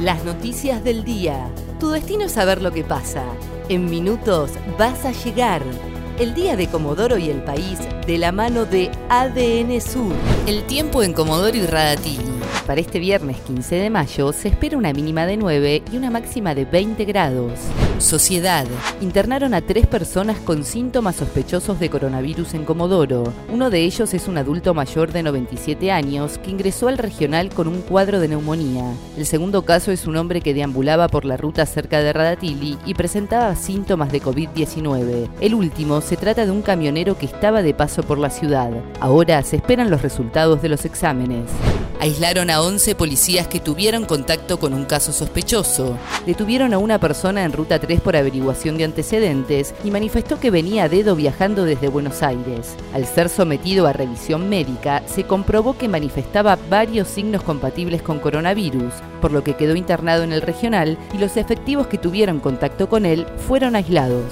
Las noticias del día. Tu destino es saber lo que pasa. En minutos vas a llegar. El día de Comodoro y el país de la mano de ADN Sur. El tiempo en Comodoro y Radatili. Para este viernes 15 de mayo se espera una mínima de 9 y una máxima de 20 grados. Sociedad. Internaron a tres personas con síntomas sospechosos de coronavirus en Comodoro. Uno de ellos es un adulto mayor de 97 años que ingresó al regional con un cuadro de neumonía. El segundo caso es un hombre que deambulaba por la ruta cerca de Radatili y presentaba síntomas de COVID-19. El último se trata de un camionero que estaba de paso por la ciudad. Ahora se esperan los resultados de los exámenes. Aislaron a 11 policías que tuvieron contacto con un caso sospechoso. Detuvieron a una persona en ruta 3 por averiguación de antecedentes y manifestó que venía a dedo viajando desde Buenos Aires. Al ser sometido a revisión médica, se comprobó que manifestaba varios signos compatibles con coronavirus, por lo que quedó internado en el regional y los efectivos que tuvieron contacto con él fueron aislados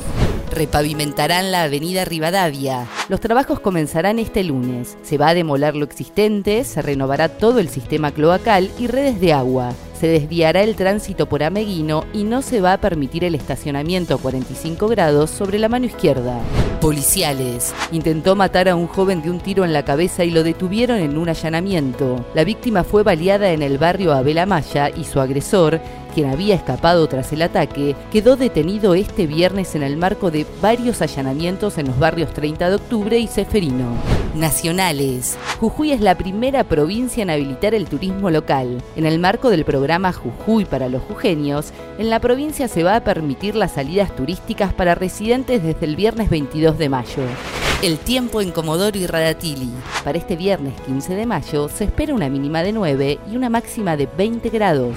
repavimentarán la avenida Rivadavia. Los trabajos comenzarán este lunes. Se va a demoler lo existente, se renovará todo el sistema cloacal y redes de agua. Se desviará el tránsito por Ameguino y no se va a permitir el estacionamiento a 45 grados sobre la mano izquierda. Policiales. Intentó matar a un joven de un tiro en la cabeza y lo detuvieron en un allanamiento. La víctima fue baleada en el barrio Abel Amaya y su agresor, quien había escapado tras el ataque, quedó detenido este viernes en el marco de varios allanamientos en los barrios 30 de octubre y Seferino. Nacionales. Jujuy es la primera provincia en habilitar el turismo local. En el marco del programa Jujuy para los jujeños, en la provincia se va a permitir las salidas turísticas para residentes desde el viernes 22 de mayo. El tiempo en Comodoro y Radatili. Para este viernes 15 de mayo se espera una mínima de 9 y una máxima de 20 grados.